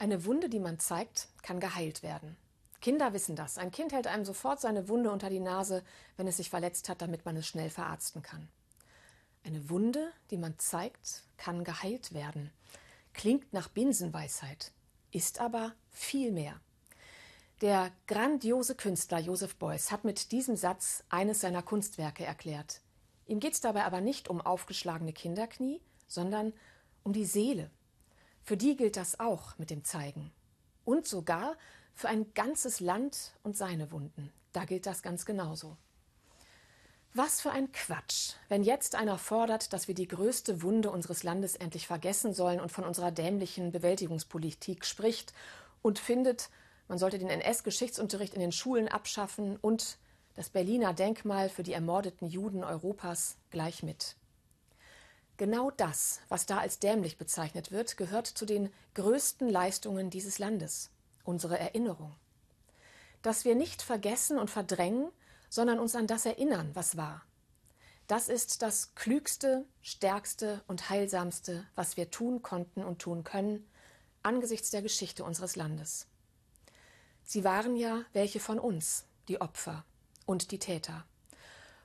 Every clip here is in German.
Eine Wunde, die man zeigt, kann geheilt werden. Kinder wissen das. Ein Kind hält einem sofort seine Wunde unter die Nase, wenn es sich verletzt hat, damit man es schnell verarzten kann. Eine Wunde, die man zeigt, kann geheilt werden. Klingt nach Binsenweisheit, ist aber viel mehr. Der grandiose Künstler Joseph Beuys hat mit diesem Satz eines seiner Kunstwerke erklärt. Ihm geht es dabei aber nicht um aufgeschlagene Kinderknie, sondern um die Seele, für die gilt das auch mit dem Zeigen. Und sogar für ein ganzes Land und seine Wunden. Da gilt das ganz genauso. Was für ein Quatsch, wenn jetzt einer fordert, dass wir die größte Wunde unseres Landes endlich vergessen sollen und von unserer dämlichen Bewältigungspolitik spricht und findet, man sollte den NS-Geschichtsunterricht in den Schulen abschaffen und das Berliner Denkmal für die ermordeten Juden Europas gleich mit. Genau das, was da als dämlich bezeichnet wird, gehört zu den größten Leistungen dieses Landes, unsere Erinnerung. Dass wir nicht vergessen und verdrängen, sondern uns an das erinnern, was war. Das ist das klügste, stärkste und heilsamste, was wir tun konnten und tun können angesichts der Geschichte unseres Landes. Sie waren ja welche von uns, die Opfer und die Täter.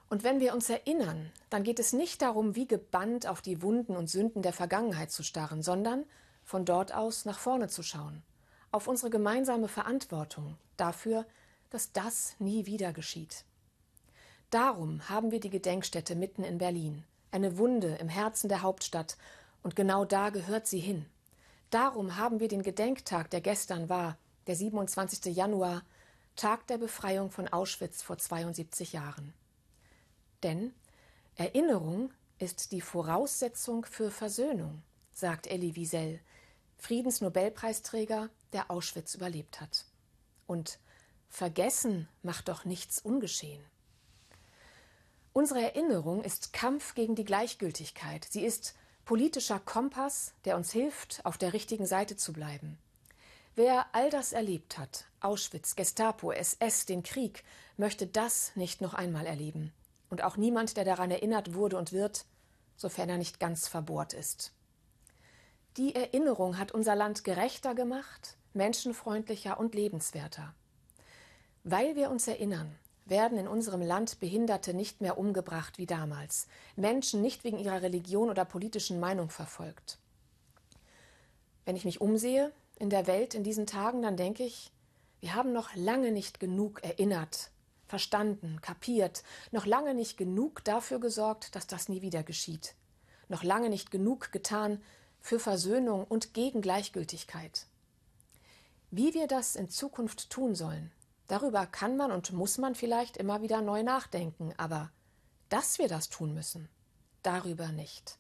Und wenn wir uns erinnern, dann geht es nicht darum, wie gebannt auf die Wunden und Sünden der Vergangenheit zu starren, sondern von dort aus nach vorne zu schauen, auf unsere gemeinsame Verantwortung dafür, dass das nie wieder geschieht. Darum haben wir die Gedenkstätte mitten in Berlin, eine Wunde im Herzen der Hauptstadt, und genau da gehört sie hin. Darum haben wir den Gedenktag, der gestern war, der 27. Januar, Tag der Befreiung von Auschwitz vor 72 Jahren. Denn Erinnerung ist die Voraussetzung für Versöhnung, sagt Elie Wiesel, Friedensnobelpreisträger, der Auschwitz überlebt hat. Und Vergessen macht doch nichts ungeschehen. Unsere Erinnerung ist Kampf gegen die Gleichgültigkeit. Sie ist politischer Kompass, der uns hilft, auf der richtigen Seite zu bleiben. Wer all das erlebt hat, Auschwitz, Gestapo, SS, den Krieg, möchte das nicht noch einmal erleben und auch niemand, der daran erinnert wurde und wird, sofern er nicht ganz verbohrt ist. Die Erinnerung hat unser Land gerechter gemacht, menschenfreundlicher und lebenswerter. Weil wir uns erinnern, werden in unserem Land Behinderte nicht mehr umgebracht wie damals, Menschen nicht wegen ihrer Religion oder politischen Meinung verfolgt. Wenn ich mich umsehe in der Welt in diesen Tagen, dann denke ich, wir haben noch lange nicht genug erinnert verstanden, kapiert, noch lange nicht genug dafür gesorgt, dass das nie wieder geschieht, noch lange nicht genug getan für Versöhnung und gegen Gleichgültigkeit. Wie wir das in Zukunft tun sollen, darüber kann man und muss man vielleicht immer wieder neu nachdenken, aber dass wir das tun müssen, darüber nicht.